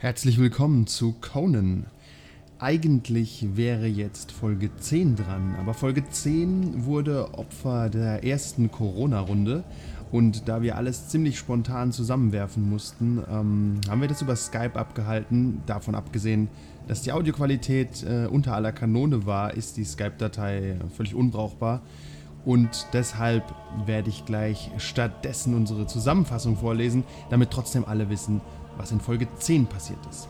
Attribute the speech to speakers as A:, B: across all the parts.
A: Herzlich willkommen zu Conan. Eigentlich wäre jetzt Folge 10 dran, aber Folge 10 wurde Opfer der ersten Corona-Runde und da wir alles ziemlich spontan zusammenwerfen mussten, ähm, haben wir das über Skype abgehalten. Davon abgesehen, dass die Audioqualität äh, unter aller Kanone war, ist die Skype-Datei völlig unbrauchbar. Und deshalb werde ich gleich stattdessen unsere Zusammenfassung vorlesen, damit trotzdem alle wissen, was in Folge 10 passiert ist.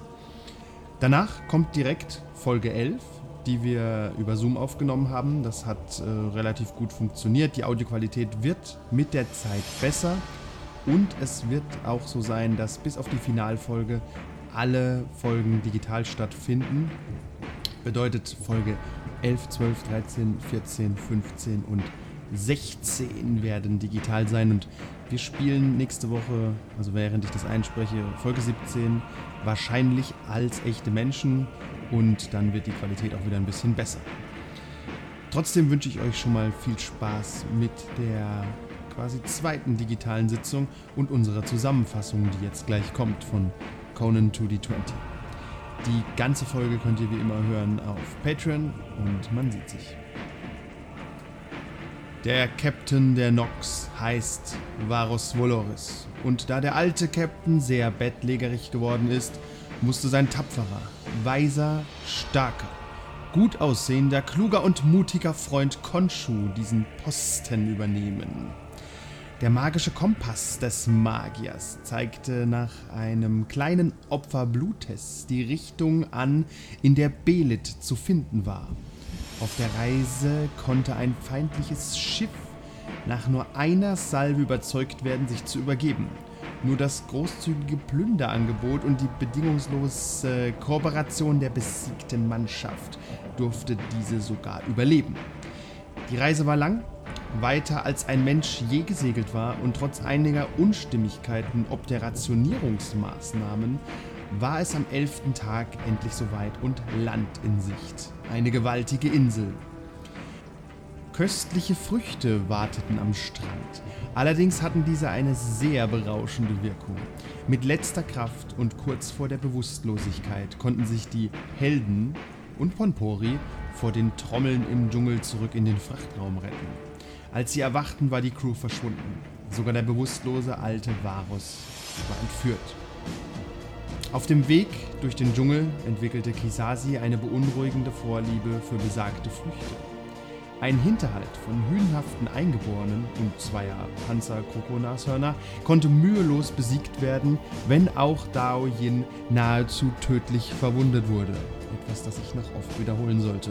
A: Danach kommt direkt Folge 11, die wir über Zoom aufgenommen haben. Das hat äh, relativ gut funktioniert. Die Audioqualität wird mit der Zeit besser und es wird auch so sein, dass bis auf die Finalfolge alle Folgen digital stattfinden. Bedeutet Folge 11, 12, 13, 14, 15 und 16 werden digital sein und wir spielen nächste Woche, also während ich das einspreche, Folge 17 wahrscheinlich als echte Menschen und dann wird die Qualität auch wieder ein bisschen besser. Trotzdem wünsche ich euch schon mal viel Spaß mit der quasi zweiten digitalen Sitzung und unserer Zusammenfassung, die jetzt gleich kommt von Conan 2D20. Die ganze Folge könnt ihr wie immer hören auf Patreon und man sieht sich. Der Captain der Nox heißt Varus Voloris. Und da der alte Captain sehr bettlägerig geworden ist, musste sein tapferer, weiser, starker, gut aussehender, kluger und mutiger Freund Konshu diesen Posten übernehmen. Der magische Kompass des Magiers zeigte nach einem kleinen Opfer Blutes die Richtung an, in der Belit zu finden war. Auf der Reise konnte ein feindliches Schiff nach nur einer Salve überzeugt werden, sich zu übergeben. Nur das großzügige Plünderangebot und die bedingungslose Kooperation der besiegten Mannschaft durfte diese sogar überleben. Die Reise war lang, weiter als ein Mensch je gesegelt war und trotz einiger Unstimmigkeiten ob der Rationierungsmaßnahmen war es am elften Tag endlich soweit und Land in Sicht. Eine gewaltige Insel. Köstliche Früchte warteten am Strand. Allerdings hatten diese eine sehr berauschende Wirkung. Mit letzter Kraft und kurz vor der Bewusstlosigkeit konnten sich die Helden und Ponpori vor den Trommeln im Dschungel zurück in den Frachtraum retten. Als sie erwachten, war die Crew verschwunden. Sogar der bewusstlose alte Varus war entführt. Auf dem Weg durch den Dschungel entwickelte Kisasi eine beunruhigende Vorliebe für besagte Früchte. Ein Hinterhalt von hünenhaften Eingeborenen und zweier Panzer-Krokonashörner konnte mühelos besiegt werden, wenn auch Dao Yin nahezu tödlich verwundet wurde. Etwas, das ich noch oft wiederholen sollte.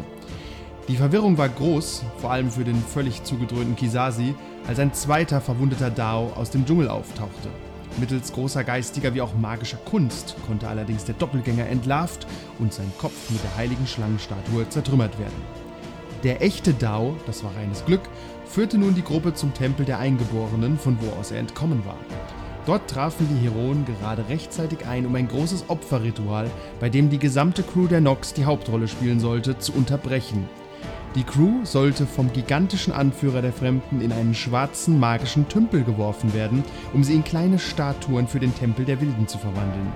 A: Die Verwirrung war groß, vor allem für den völlig zugedröhnten Kisasi, als ein zweiter verwundeter Dao aus dem Dschungel auftauchte. Mittels großer geistiger wie auch magischer Kunst konnte allerdings der Doppelgänger entlarvt und sein Kopf mit der heiligen Schlangenstatue zertrümmert werden. Der echte Dao, das war reines Glück, führte nun die Gruppe zum Tempel der Eingeborenen, von wo aus er entkommen war. Dort trafen die Heroen gerade rechtzeitig ein, um ein großes Opferritual, bei dem die gesamte Crew der Nox die Hauptrolle spielen sollte, zu unterbrechen. Die Crew sollte vom gigantischen Anführer der Fremden in einen schwarzen magischen Tümpel geworfen werden, um sie in kleine Statuen für den Tempel der Wilden zu verwandeln.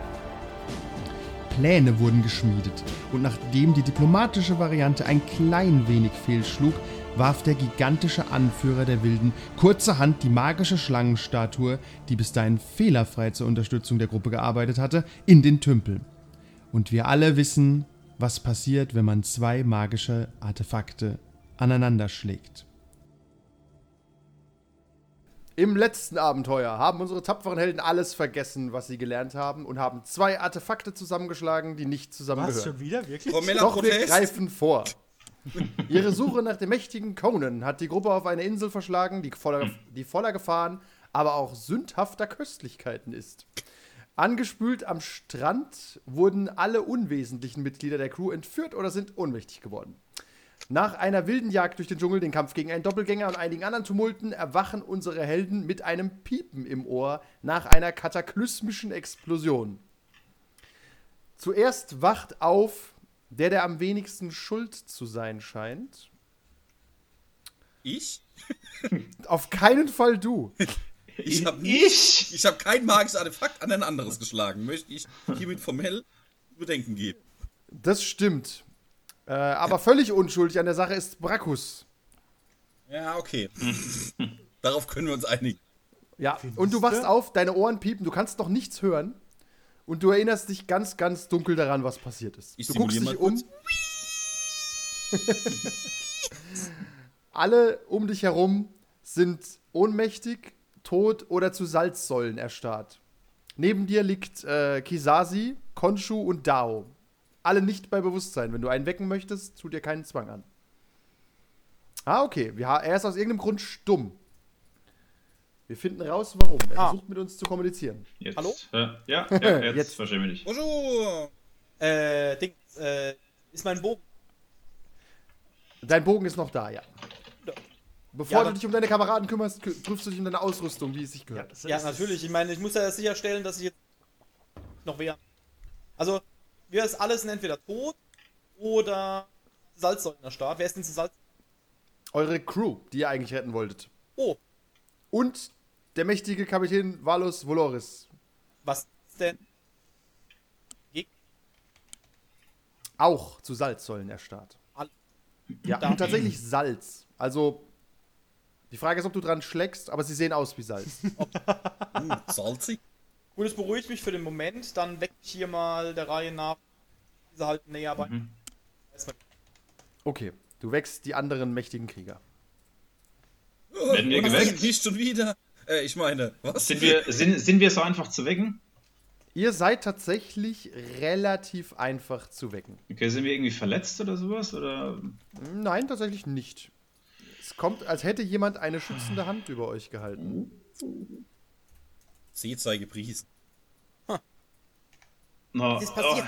A: Pläne wurden geschmiedet und nachdem die diplomatische Variante ein klein wenig fehlschlug, warf der gigantische Anführer der Wilden kurzerhand die magische Schlangenstatue, die bis dahin fehlerfrei zur Unterstützung der Gruppe gearbeitet hatte, in den Tümpel. Und wir alle wissen, was passiert, wenn man zwei magische Artefakte aneinander schlägt.
B: Im letzten Abenteuer haben unsere tapferen Helden alles vergessen, was sie gelernt haben und haben zwei Artefakte zusammengeschlagen, die nicht zusammengehören. Was,
C: schon wieder? Wirklich?
B: Doch wir greifen vor. Ihre Suche nach dem mächtigen Conan hat die Gruppe auf eine Insel verschlagen, die voller, die voller Gefahren, aber auch sündhafter Köstlichkeiten ist. Angespült am Strand wurden alle unwesentlichen Mitglieder der Crew entführt oder sind ohnmächtig geworden. Nach einer wilden Jagd durch den Dschungel, den Kampf gegen einen Doppelgänger und einigen anderen Tumulten erwachen unsere Helden mit einem Piepen im Ohr nach einer kataklysmischen Explosion. Zuerst wacht auf der, der am wenigsten schuld zu sein scheint.
C: Ich?
B: Auf keinen Fall du. Ich habe ich? ich hab kein magisches Artefakt an ein anderes geschlagen. Möchte ich hiermit formell Bedenken geben.
A: Das stimmt. Äh, aber völlig unschuldig an der Sache ist Brackus.
B: Ja, okay. Darauf können wir uns einigen.
A: Ja, und du wachst auf, deine Ohren piepen, du kannst noch nichts hören. Und du erinnerst dich ganz, ganz dunkel daran, was passiert ist.
B: Ich
A: du guckst dich um. Alle um dich herum sind ohnmächtig, tot oder zu Salzsäulen erstarrt. Neben dir liegt äh, Kisasi, Konshu und Dao. Alle nicht bei Bewusstsein. Wenn du einen wecken möchtest, tu dir keinen Zwang an. Ah, okay. Er ist aus irgendeinem Grund stumm. Wir finden raus, warum. Er
D: Ah.
A: versucht mit uns zu kommunizieren.
E: Jetzt.
D: Hallo?
E: Äh, ja, ja, jetzt,
A: Jetzt.
E: verstehen wir dich.
B: Bonjour!
D: Äh, Ding, äh, ist mein Bogen.
A: Dein Bogen ist noch da, ja. Bevor
D: Ja,
A: du dich um deine Kameraden kümmerst, kü- prüfst du dich um deine Ausrüstung, wie es sich gehört.
D: Ja, natürlich. Ich meine, ich muss ja sicherstellen, dass ich jetzt noch wer. Also, wir ist alles sind entweder tot oder Salzsäulen in der Start. Wer ist denn zu Salz?
A: Eure Crew, die ihr eigentlich retten wolltet.
D: Oh,
A: Und der mächtige Kapitän Valus Voloris.
D: was ist denn? Geg
A: Auch zu Salzsäulen erstarrt. Ja, und tatsächlich Salz. Also, die Frage ist, ob du dran schlägst, aber sie sehen aus wie Salz.
B: Uh, salzig.
D: Gut, es beruhigt mich für den Moment. Dann weck ich hier mal der Reihe nach. Diese halt näher bei.
E: Mhm.
A: Okay, du wächst die anderen mächtigen Krieger.
E: Werden wir geweckt?
B: Nicht schon wieder. Äh, ich meine, was?
E: Sind wir, sind, sind wir so einfach zu wecken?
A: Ihr seid tatsächlich relativ einfach zu wecken.
E: Okay, sind wir irgendwie verletzt oder sowas? Oder?
A: Nein, tatsächlich nicht. Es kommt, als hätte jemand eine schützende Hand über euch gehalten.
B: Seht sei gepriesen.
E: Na,
D: Was ist passiert?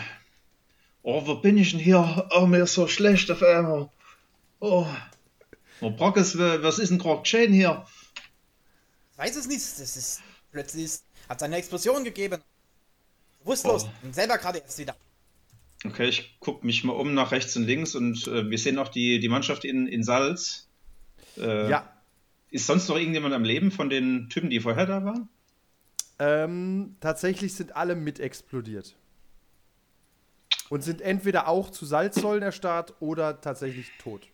E: Oh, oh, wo bin ich denn hier? Oh, mir ist so schlecht auf einmal. Oh. Oh, Brockes, wa- was ist denn gerade geschehen hier?
D: Ich weiß es nicht. Das ist plötzlich hat es eine Explosion gegeben. Bewusstlos.
E: Oh.
D: Und selber gerade erst wieder.
E: Okay, ich gucke mich mal um nach rechts und links und äh, wir sehen auch die, die Mannschaft in, in Salz. Äh,
A: Ja,
E: Ist sonst noch irgendjemand am Leben von den Typen, die vorher da waren?
A: ähm, tatsächlich sind alle mit explodiert. Und sind entweder auch zu Salzsäulen erstarrt oder tatsächlich tot.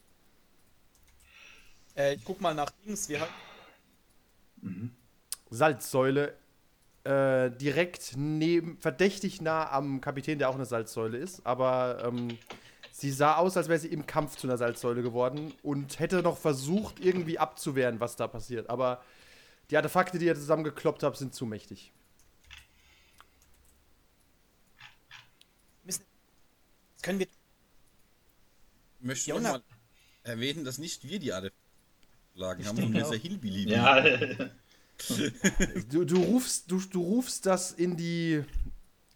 D: Äh, ich guck mal nach links. Wir haben.
A: Salzsäule äh, direkt neben, verdächtig nah am Kapitän, der auch eine Salzsäule ist. Aber ähm, sie sah aus, als wäre sie im Kampf zu einer Salzsäule geworden und hätte noch versucht, irgendwie abzuwehren, was da passiert. Aber die Artefakte, die ihr zusammengekloppt habt, sind zu mächtig.
D: müssen. Das können wir.
B: Ich möchte
D: Ja,
B: mal erwähnen, dass nicht wir die alle geschlagen haben, sondern dieser Hillbilly.
E: Ja,
A: Du, du, rufst, du, du rufst das in die,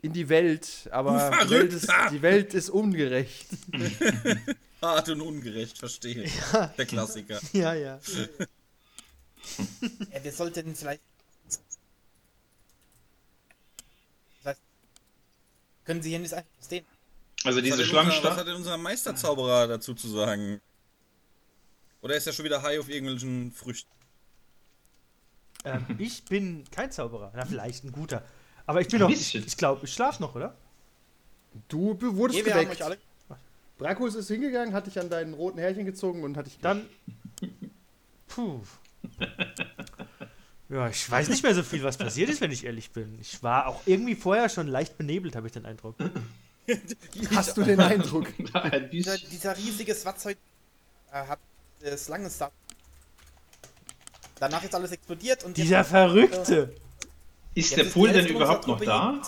A: in die Welt, aber die Welt, ist, die Welt ist ungerecht.
B: Hart und ungerecht, verstehe. Der Klassiker.
D: Ja, ja. ja wir sollten vielleicht. Vielleicht können Sie hier nicht einfach stehen.
E: also
B: Was
E: diese
B: hat, denn unser, was hat denn unser Meisterzauberer dazu zu sagen? Oder ist er schon wieder high auf irgendwelchen Früchten?
C: Ähm, ich bin kein Zauberer. Na, vielleicht ein guter. Aber ich bin noch. Ich,
E: bisschen.
C: ich glaube, ich schlaf noch, oder?
A: Du wurdest
D: Nee, wir haben
A: geweckt.
D: euch alle.
A: Brakus ist hingegangen, hat dich an deinen roten Härchen gezogen und hat dich
C: Dann. Puh. Ja, ich weiß nicht mehr so viel, was passiert ist, wenn ich ehrlich bin. Ich war auch irgendwie vorher schon leicht benebelt, habe ich den Eindruck.
A: Hast du den Eindruck?
E: Ein
D: Dieser, dieser riesige Swatzeug äh, hat das lange Star. Danach ist alles explodiert und
C: Dieser Verrückte!
E: Ist
D: Jetzt
E: der
D: ist
E: Pool
D: die
E: denn überhaupt noch da?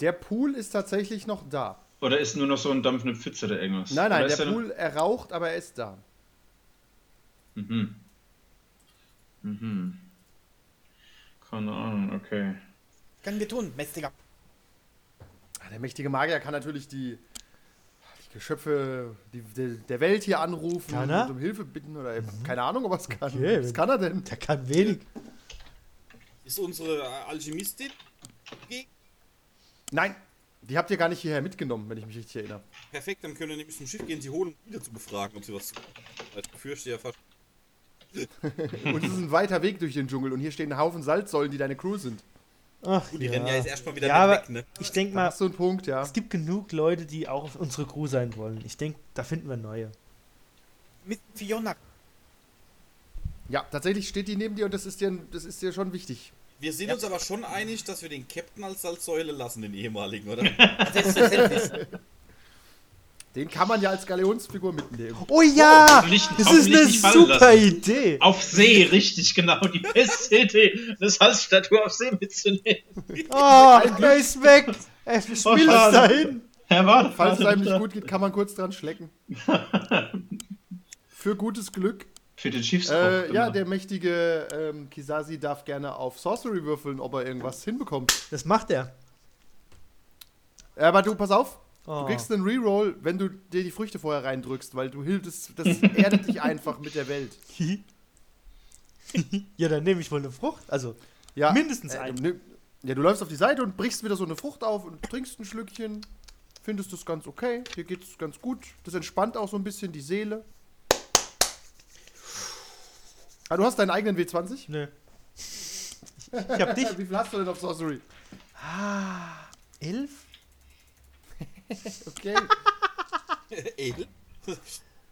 A: Der Pool ist tatsächlich noch da.
E: Oder ist nur noch so ein dampfende Pfütze oder irgendwas?
A: Nein, nein,
E: Oder ist
A: der
E: noch-
A: Pool, er raucht, aber er ist da.
E: Mhm. Mhm. Keine Ahnung, okay.
D: Können wir tun, mächtiger.
A: Ah, Der mächtige Magier kann natürlich die, die Geschöpfe die, die, der Welt hier anrufen und um Hilfe bitten oder keine Ahnung, ob er es kann.
C: Okay,
A: Was kann er denn?
C: Der kann wenig.
B: Ist unsere Alchemistin? Okay.
A: Nein, die habt ihr gar nicht hierher mitgenommen, wenn ich mich richtig erinnere.
B: Perfekt, dann können wir nämlich zum Schiff gehen, sie holen, um wieder zu befragen, ob sie was zu Ich befürchte ja fast.
A: und es ist ein weiter Weg durch den Dschungel und hier stehen ein Haufen Salzsäulen, die deine Crew sind.
C: Ach,
B: Gut, die rennen ja jetzt erstmal wieder
C: ja,
B: weg, ne?
C: ich denke mal,
A: du einen Punkt, ja.
C: es gibt genug Leute, die auch auf unsere Crew sein wollen. Ich denke, da finden wir neue.
D: Mit Fiona.
A: Ja, tatsächlich steht die neben dir und das ist dir, das ist dir schon wichtig.
B: Wir sind uns aber schon einig, dass wir den Captain als Salzsäule lassen, den ehemaligen, oder?
A: Den kann man ja als Galeonsfigur mitnehmen.
C: Oh ja!
E: hoffentlich-
C: das ist eine
E: nicht
C: super. Idee!
E: Auf See, richtig, genau. Die beste Idee, eine Salzstatue auf See mitzunehmen.
C: Oh, er ist weg! Er
E: Oh,
C: schmilzt
E: schade.
C: dahin!
E: Herr Warte,
A: Falls es einem nicht gut geht, kann man kurz dran schlecken. Für gutes Glück.
E: Für den Schiffskoch.
A: Äh, ja, der mächtige ähm, Kisasi darf gerne auf Sorcery würfeln, ob er irgendwas hinbekommt.
C: Das macht er.
A: Aber du, pass auf.
C: Oh.
A: Du kriegst einen Reroll, wenn du dir die Früchte vorher reindrückst, weil du hilfst, das erdet dich einfach mit der Welt.
C: ja, dann nehme ich wohl eine Frucht. Also,
A: Ja,
C: Mindestens
A: äh,
C: einen.
A: du nimm- Ja, du läufst auf die Seite und brichst wieder so eine Frucht auf und trinkst ein Schlückchen. Findest das ganz okay. Dir geht's ganz gut. Das entspannt auch so ein bisschen die Seele. Ah, du hast deinen eigenen W20?
C: nö. Ich, ich hab dich.
A: Wie viel hast du denn auf Sorcery?
C: Elf?
A: Okay.
B: Edel?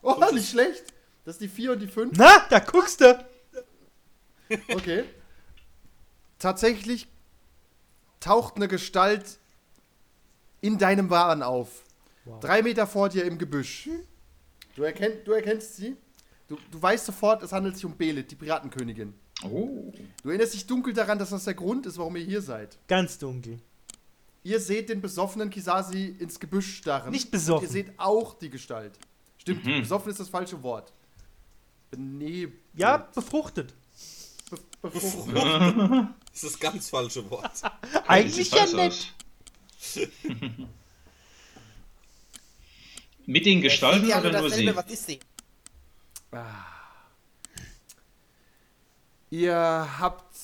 A: Oh, nicht schlecht. Das ist die 4 und die 5.
C: Na, da guckst du!
A: Okay. Tatsächlich taucht eine Gestalt in deinem Wahn auf. Drei Meter vor dir im Gebüsch. Du, erkennt, du erkennst sie. Du, du weißt sofort, es handelt sich um Belit, die Piratenkönigin.
E: Oh.
A: Du erinnerst dich dunkel daran, dass das der Grund ist, warum ihr hier seid.
C: Ganz dunkel.
A: Ihr seht den besoffenen Kisasi ins Gebüsch starren.
C: Nicht besoffen.
A: Und ihr seht auch die Gestalt. Stimmt, besoffen ist das falsche Wort. Benebelt.
C: Ja, befruchtet.
A: Be befruchtet.
B: Das ist das ganz falsche Wort.
C: Eigentlich ja nett.
E: Mit den Gestalten
D: Ja,
E: oder nur sie?
D: Was ist sie?
A: Ihr habt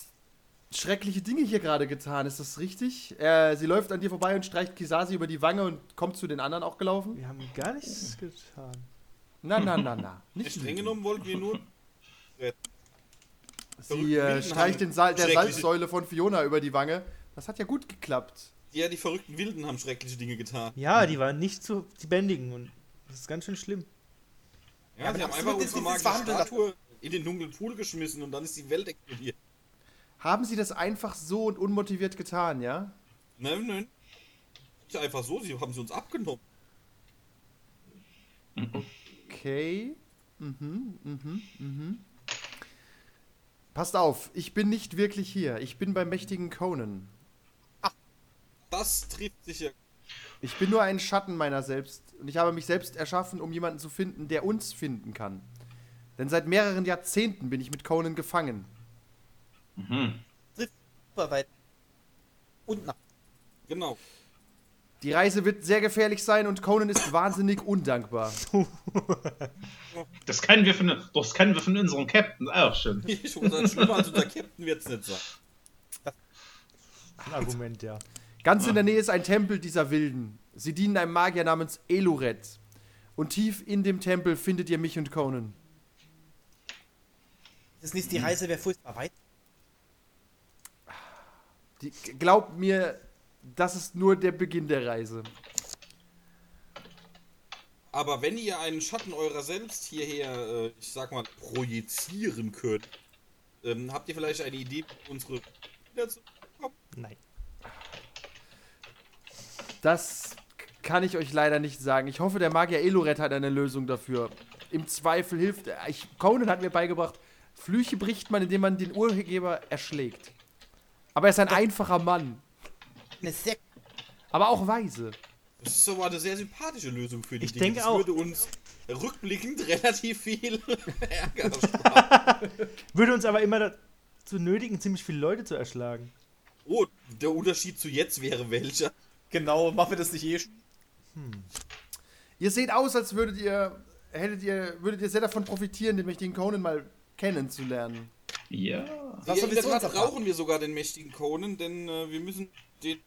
A: schreckliche Dinge hier gerade getan, ist das richtig? Äh, sie läuft an dir vorbei und streicht Kisasi über die Wange und kommt zu den anderen auch gelaufen?
C: Wir haben gar nichts getan.
A: Na, na, na, na. Nicht
B: Streng genommen wollten wir nur.
A: Sie äh, streicht den Sal der Salzsäule von Fiona über die Wange. Das hat ja gut geklappt.
B: Ja, die verrückten Wilden haben schreckliche Dinge getan.
C: Ja, die waren nicht zu zu bändigen und das ist ganz schön schlimm.
B: Ja, sie haben einfach unsere magische Statue in den dunklen Pool geschmissen und dann ist die Welt explodiert.
A: Haben sie das einfach so und unmotiviert getan, ja?
B: Nein, nein. Nicht einfach so, sie haben sie uns abgenommen.
A: Okay. Mhm, mhm, mhm. Passt auf, ich bin nicht wirklich hier. Ich bin beim mächtigen Conan.
B: Das trifft sich ja.
A: Ich bin nur ein Schatten meiner selbst und ich habe mich selbst erschaffen, um jemanden zu finden, der uns finden kann. Denn seit mehreren Jahrzehnten bin ich mit Conan gefangen.
D: Super weit. Und nach.
B: Genau.
A: Die Reise wird sehr gefährlich sein und Conan ist wahnsinnig undankbar.
E: Das kennen wir von, das kennen wir von unserem Captain auch schon.
B: Unser Captain wird es nicht sein.
C: Ein Argument, ja.
A: Ganz in der Nähe ist ein Tempel dieser Wilden. Sie dienen einem Magier namens Eluret. Und tief in dem Tempel findet ihr mich und Conan.
D: Das ist die Reise wäre furchtbar weit.
A: Die, glaubt mir, das ist nur der Beginn der Reise.
B: Aber wenn ihr einen Schatten eurer selbst hierher, äh, ich sag mal, projizieren könnt, ähm, habt ihr vielleicht eine Idee, unsere wieder zu bekommen?
C: Nein.
A: Das kann ich euch leider nicht sagen. Ich hoffe, der Magier Eluret hat eine Lösung dafür. Im Zweifel hilft er. Ich, Conan hat mir beigebracht, Flüche bricht man, indem man den Urheber erschlägt. Aber er ist ein einfacher Mann.
D: Eine sehr
A: Aber auch weise.
B: Das ist aber eine sehr sympathische Lösung für die
C: Ich
B: Dinge.
C: denke
B: das
C: auch.
B: würde uns rückblickend relativ viel Ärger sparen.
C: Würde uns aber immer dazu nötigen, ziemlich viele Leute zu erschlagen.
B: Oh, der Unterschied zu jetzt wäre welcher?
D: Genau, machen wir das nicht eh schon.
A: Ihr seht aus, als würdet ihr, hättet ihr, würdet ihr sehr davon profitieren, den mächtigen Conan mal kennenzulernen.
E: Ja.
D: Was
B: ja,
D: sonst
B: brauchen wir sogar den mächtigen Conan, denn äh, wir müssen den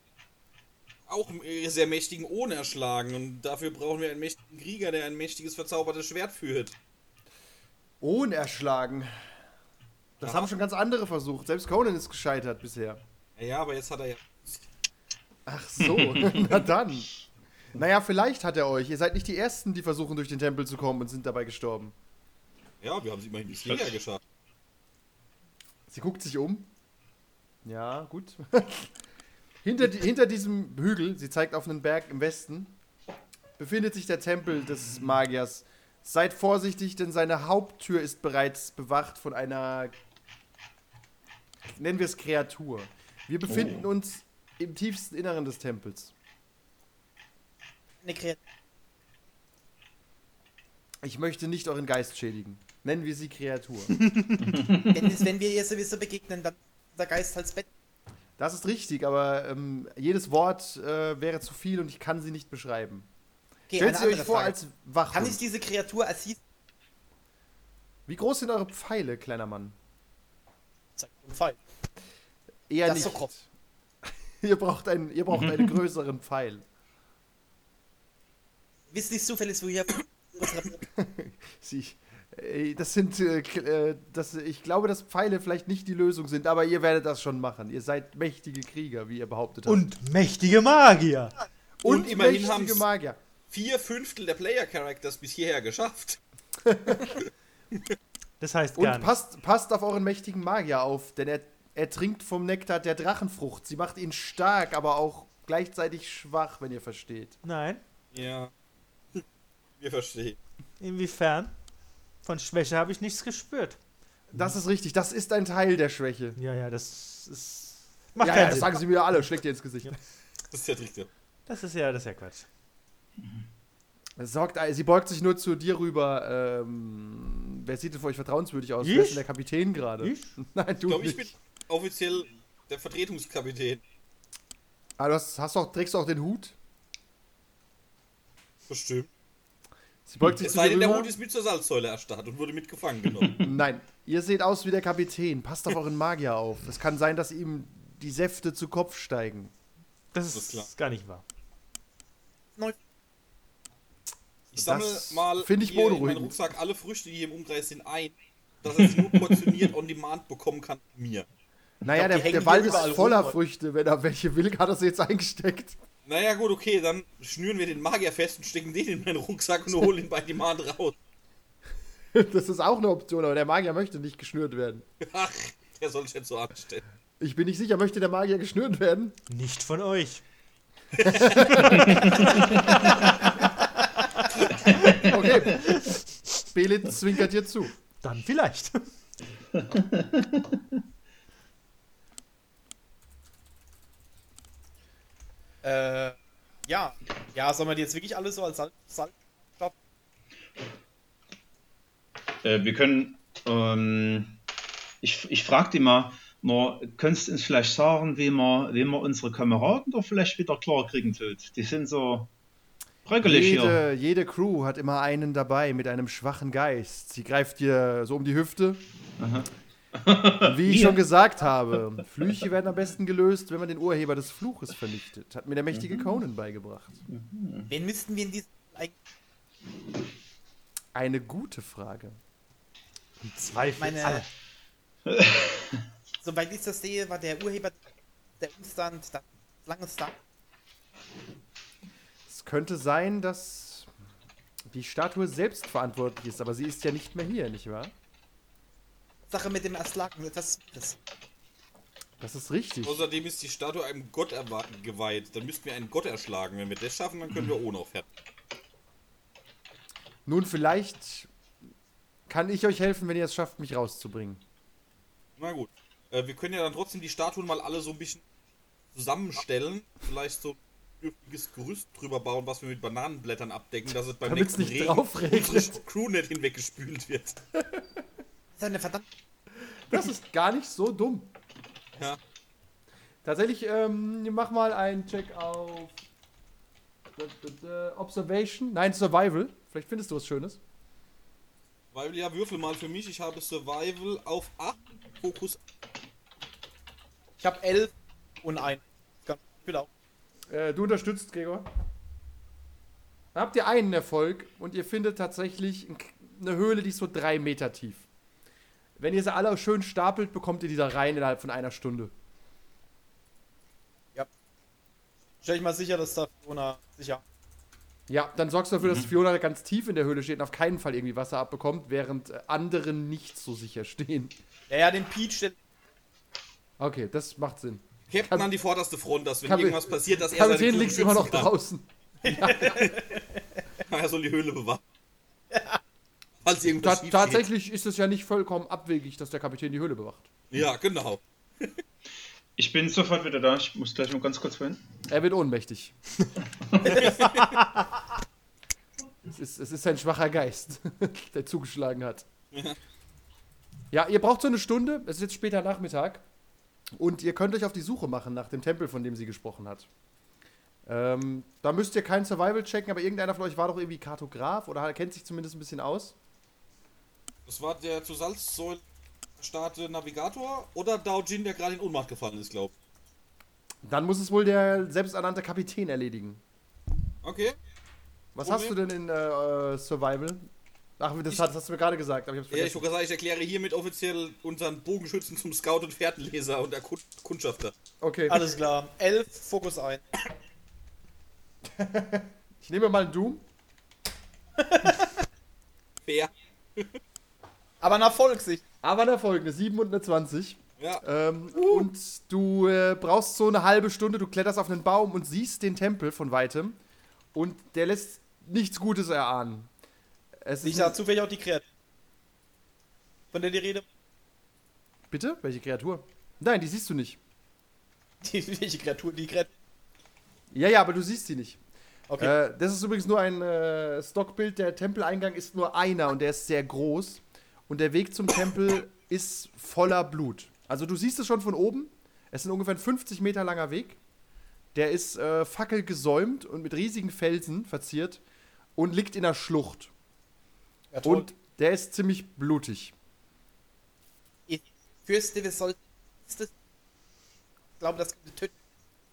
B: auch äh, sehr mächtigen ohne erschlagen und dafür brauchen wir einen mächtigen Krieger, der ein mächtiges verzaubertes Schwert führt.
A: Ohne erschlagen. Das haben schon ganz andere versucht. Selbst Conan ist gescheitert bisher.
B: Ja, ja, aber jetzt hat er ja.
A: Ach so, na dann. Naja, vielleicht hat er euch. Ihr seid nicht die Ersten, die versuchen, durch den Tempel zu kommen und sind dabei gestorben.
B: Ja, wir haben es immerhin bis hierher geschafft.
A: Sie guckt sich um. Ja, gut. hinter, die, hinter diesem Hügel, sie zeigt auf einen Berg im Westen, befindet sich der Tempel des Magiers. Seid vorsichtig, denn seine Haupttür ist bereits bewacht von einer, nennen wir es Kreatur. Wir befinden uns im tiefsten Inneren des Tempels.
D: Eine Kreatur.
A: Ich möchte nicht euren Geist schädigen. Nennen wir sie Kreatur.
D: Wenn, es- wenn wir ihr sowieso begegnen, dann ist der Geist als Bett.
A: Das ist richtig, aber ähm, jedes Wort äh, wäre zu viel und ich kann sie nicht beschreiben.
D: Okay,
A: Stellt sie euch vor
D: Frage.
A: als Wachhund.
D: Kann ich diese Kreatur als sie
A: Wie groß sind eure Pfeile, kleiner Mann?
D: zeigen? Ein Pfeil.
A: Eher
D: Das ist
A: nicht.
D: so.
A: ihr braucht einen, ihr braucht einen größeren Pfeil.
D: Wisst nicht zufällig, wo hier.
A: Sie, äh, das sind, äh, äh, das, ich glaube, dass Pfeile vielleicht nicht die Lösung sind, aber ihr werdet das schon machen. Ihr seid mächtige Krieger, wie ihr behauptet habt.
C: Und mächtige Magier.
B: Und immerhin
A: mächtige
B: haben's-
A: Magier.
B: Vier Fünftel der Player-Characters bis hierher geschafft.
C: Das heißt gar
A: Und passt, passt auf euren mächtigen Magier auf, denn er, er trinkt vom Nektar der Drachenfrucht. Sie macht ihn stark, aber auch gleichzeitig schwach, wenn ihr versteht.
C: Nein.
B: Ja. Wir verstehen.
C: Inwiefern? Von Schwäche habe ich nichts gespürt.
A: Das ist richtig, das ist ein Teil der Schwäche.
C: Ja, ja, das ist. Macht
A: ja,
C: keinen
A: ja, das
C: Sinn.
A: sagen sie mir alle, schlägt ihr ins Gesicht.
B: Das ist der Trick.
C: Das ist ja, das ist ja Quatsch.
A: Sorgt, sie beugt sich nur zu dir rüber. Ähm, wer sieht denn für euch vertrauenswürdig aus?
C: Ich?
A: Wer ist denn der Kapitän gerade?
C: Ich?
A: Nein,
B: Ich
A: du
B: glaube, ich
A: nicht.
B: bin offiziell der Vertretungskapitän.
A: Ah, du hast, hast auch, trägst du auch den Hut?
B: Bestimmt.
A: Sie beugt sich
B: Es
A: zu
B: sei denn, der. Hut ist mit zur Salzsäule erstarrt und wurde mitgefangen genommen.
A: Nein, ihr seht aus wie der Kapitän. Passt auf euren Magier auf. Es kann sein, dass ihm die Säfte zu Kopf steigen.
C: Das ist,
B: ist klar.
C: gar nicht wahr.
B: Ich sammle
A: Das
B: mal
A: find ich
B: hier in meinen
A: beunruhigend.
B: Rucksack alle Früchte, die hier im Umkreis sind, ein, dass er sie nur portioniert on demand bekommen kann von mir.
A: Naja,
D: glaub,
A: der, der Wald ist voller
D: rum.
A: Früchte. Wenn er welche will, hat er sie jetzt eingesteckt.
B: Naja, gut, okay, dann schnüren wir den Magier fest und stecken den in meinen Rucksack und holen ihn bei Demand raus.
A: Das ist auch eine Option, aber der Magier möchte nicht geschnürt werden.
B: Ach, der soll sich jetzt so anstellen.
A: Ich bin nicht sicher, möchte der Magier geschnürt werden?
C: Nicht von euch.
A: Okay. Belit zwinkert dir zu.
C: Dann vielleicht.
D: Äh, ja. Ja, sollen wir die jetzt wirklich alle so als Salz. Salz
E: Äh, wir können, ähm, ich, ich frage die mal, nur, könntest du uns vielleicht sagen, wie wir, wie wir unsere Kameraden da vielleicht wieder klar kriegen tut? Die sind so bröckelig hier.
A: Jede, jede Crew hat immer einen dabei mit einem schwachen Geist. Sie greift dir so um die Hüfte. Und wie ich schon gesagt habe, Flüche werden am besten gelöst, wenn man den Urheber des Fluches vernichtet. Hat mir der mächtige Conan beigebracht.
D: Wen müssten wir in diesem.
A: Eine gute Frage.
C: Im Zweifel.
D: Meine.
C: alle.
D: Soweit ich das sehe, war der Urheber der Umstand das lange Star.
A: Es könnte sein, dass die Statue selbst verantwortlich ist, aber sie ist ja nicht mehr hier, nicht wahr?
D: Sache mit dem etwas. Das,
A: Das ist richtig.
B: Außerdem ist die Statue einem Gott geweiht. Dann müssten wir einen Gott erschlagen. Wenn wir das schaffen, dann können wir ohne auf fertig.
A: Nun, vielleicht kann ich euch helfen, wenn ihr es schafft, mich rauszubringen.
B: Na gut. Äh, wir können ja dann trotzdem die Statuen mal alle so ein bisschen zusammenstellen. Vielleicht so ein dürftiges Gerüst drüber bauen, was wir mit Bananenblättern abdecken, dass es beim
A: Damit's
B: nächsten
A: nicht
B: Regen unsere Crew nicht hinweggespült wird.
D: das ist eine verdammt.
A: Das ist gar nicht so dumm.
B: Ja.
A: Tatsächlich, ähm, mach mal einen Check auf Observation. Nein, Survival. Vielleicht findest du was Schönes.
B: Weil ja, würfel mal für mich. Ich habe Survival auf 8, Fokus.
D: Ich habe elf und ein. Ganz viel auch.
A: Äh, du unterstützt, Gregor. Da habt ihr einen Erfolg und ihr findet tatsächlich ein- eine Höhle, die ist so drei Meter tief. Wenn ihr sie alle schön stapelt, bekommt ihr die da rein innerhalb von einer Stunde.
D: Stell ich mal sicher, dass da Fiona sicher.
A: Ja, dann sorgst du dafür, dass Fiona ganz tief in der Höhle steht und auf keinen Fall irgendwie Wasser abbekommt, während äh, andere nicht so sicher stehen.
D: Ja, ja, den Peach, stell
A: Okay, das macht Sinn.
B: Captain an die vorderste Front, dass wenn irgendwas passiert, dass er seine
A: Kapitän liegt immer noch
B: kann.
A: draußen.
B: Er soll die Höhle bewahren. Falls irgendwas
A: Ta tatsächlich ist es ja nicht vollkommen abwegig, dass der Kapitän die Höhle bewacht.
B: geht. Ja, genau.
E: Ich bin sofort wieder da. Ich muss gleich mal ganz kurz vorhin.
A: Er wird ohnmächtig. es, ist, es ist ein schwacher Geist, der zugeschlagen hat. Ja, ihr braucht so eine Stunde. Es ist jetzt später Nachmittag. Und ihr könnt euch auf die Suche machen nach dem Tempel, von dem sie gesprochen hat. Ähm, da müsst ihr kein Survival checken, aber irgendeiner von euch war doch irgendwie Kartograf oder kennt sich zumindest ein bisschen aus.
B: Das war der zu Salzsäule starte Navigator oder Daojin, der gerade in Ohnmacht gefallen ist, glaube
A: Dann muss es wohl der selbsternannte Kapitän erledigen.
B: Okay.
A: Was
B: Problem?
A: hast du denn in äh, Survival? Ach, das,
B: Ich-
A: hast, du mir gerade gesagt, aber ich hab's
B: Ja, ich
A: vergessen.
B: wollte sagen, ich erkläre hiermit offiziell unseren Bogenschützen zum Scout und Fährtenleser und der Kun- Kundschafter.
A: okay,
D: Alles klar. Elf, Fokus ein.
A: ich nehme mal einen Doom.
B: Fair.
D: Aber nach Volkssicht.
A: Aber eine Erfolg, eine 7 und eine 20.
B: Ja.
A: Ähm, Und du äh, brauchst so eine halbe Stunde, du kletterst auf einen Baum und siehst den Tempel von weitem. Und der lässt nichts Gutes erahnen. Es
D: Ich
A: ist
D: sag zufällig auch die Kreatur. Von der die Rede.
A: Bitte? Welche Kreatur? Nein, die siehst du nicht.
D: Die, welche Kreatur? Die Kreatur.
A: Ja, ja, aber du siehst sie nicht.
D: Okay.
A: Äh, das ist übrigens nur ein äh, Stockbild. Der Tempeleingang ist nur einer und der ist sehr groß. Und der Weg zum Tempel ist voller Blut. Also du siehst es schon von oben. Es ist ein ungefähr ein 50 Meter langer Weg. Der ist äh, fackelgesäumt und mit riesigen Felsen verziert und liegt in einer Schlucht.
D: ja.
A: Und der ist ziemlich blutig.
D: ich fürchte, wir sollten. Ich glaube, das könnte töten.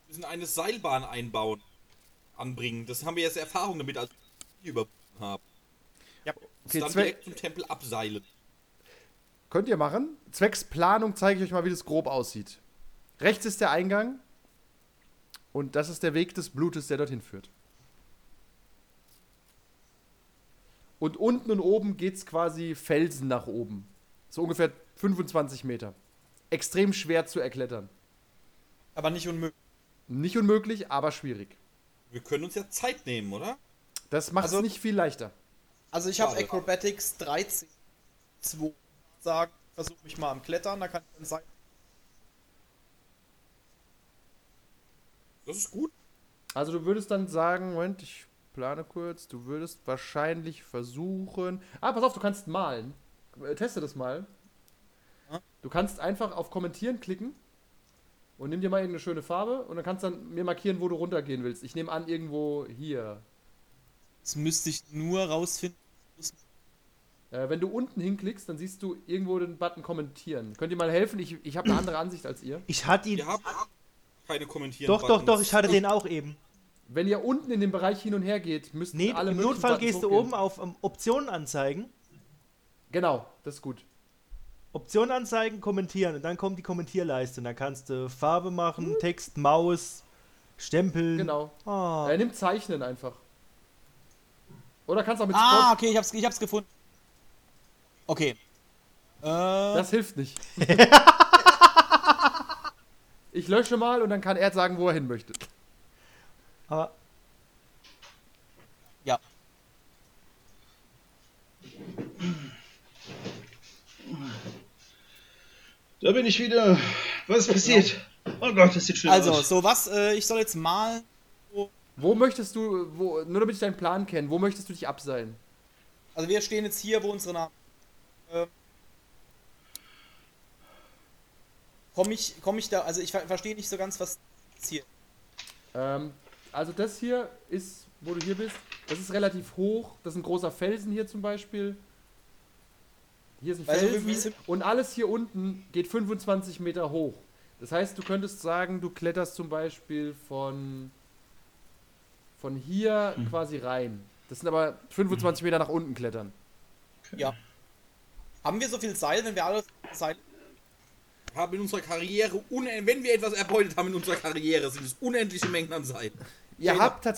B: Wir müssen eine Seilbahn einbauen. Anbringen. Das haben wir jetzt Erfahrung damit, als wir überbrückt haben.
D: Ja.
A: Okay,
B: dann direkt zum Tempel abseilen.
A: Könnt ihr machen. Zwecks Planung zeige ich euch mal, wie das grob aussieht. Rechts ist der Eingang. Und das ist der Weg des Blutes, der dorthin führt. Und unten und oben geht es quasi Felsen nach oben. So ungefähr 25 Meter. Extrem schwer zu erklettern.
D: Aber nicht unmöglich.
A: Nicht unmöglich, aber schwierig.
B: Wir können uns ja Zeit nehmen, oder?
A: Das macht es
D: Also-
A: nicht viel leichter.
D: Also ich habe. Acrobatics 13. 2. Sagen, versuche mich mal am Klettern, da kann ich dann sein.
B: Das ist gut.
A: Also du würdest dann sagen, Moment, ich plane kurz, du würdest wahrscheinlich versuchen. Ah, pass auf, du kannst malen. Äh, Teste das mal.
D: Ja.
A: Du kannst einfach auf Kommentieren klicken und nimm dir mal irgendeine schöne Farbe und dann kannst du dann mir markieren, wo du runtergehen willst. Ich nehme an, irgendwo hier.
D: Das müsste ich nur rausfinden.
A: Äh, wenn du unten hinklickst, dann siehst du irgendwo den Button kommentieren. Könnt ihr mal helfen? Ich, ich habe eine andere Ansicht als ihr.
C: Ich hatte ihn.
B: Wir haben keine kommentieren.
C: Doch, doch, doch, ich hatte den auch eben.
A: Wenn ihr unten in dem Bereich hin und her geht, müssten
C: Nee,
A: alle
C: im Notfall
A: Buttons
C: gehst du oben auf ähm, Optionen anzeigen.
A: Genau, das ist gut.
C: Optionen anzeigen, kommentieren. Und dann kommt die Kommentierleiste. Und dann kannst du Farbe machen, Text, Maus, Stempeln.
A: Genau.
C: Oh.
A: Er nimmt Zeichnen einfach. Oder kannst auch mit
D: Ah,
A: Spot.
D: okay, ich hab's, ich hab's gefunden. Okay. Äh,
A: Das hilft nicht. ich lösche mal und dann kann er sagen, wo er hin möchte.
C: Aber
D: ja.
E: Da bin ich wieder. Was ist passiert? Oh Gott, das sieht schlimm
D: Also,
E: aus.
D: so was, äh, ich soll jetzt mal.
A: Wo möchtest du, wo, nur damit ich deinen Plan kenne, wo möchtest du dich abseilen?
D: Also, wir stehen jetzt hier, wo unsere Namen. Ähm, komm ich, komm ich da, also ich ver verstehe nicht so ganz, was jetzt hier.
A: Ähm, also das hier ist, wo du hier bist, das ist relativ hoch. Das ist ein großer Felsen hier zum Beispiel. Hier ist ein
D: Also,
A: Felsen
D: ist-
A: und alles hier unten geht 25 Meter hoch. Das heißt, du könntest sagen, du kletterst zum Beispiel von, von hier quasi rein. Das sind aber 25 Meter nach unten klettern.
D: Ja. Haben wir so viel Seil, wenn wir alles Seil.
B: Haben in unserer Karriere, wenn wir etwas erbeutet haben in unserer Karriere, sind es unendliche Mengen an Seiten.
A: Ihr
D: Genau.
A: habt tatsächlich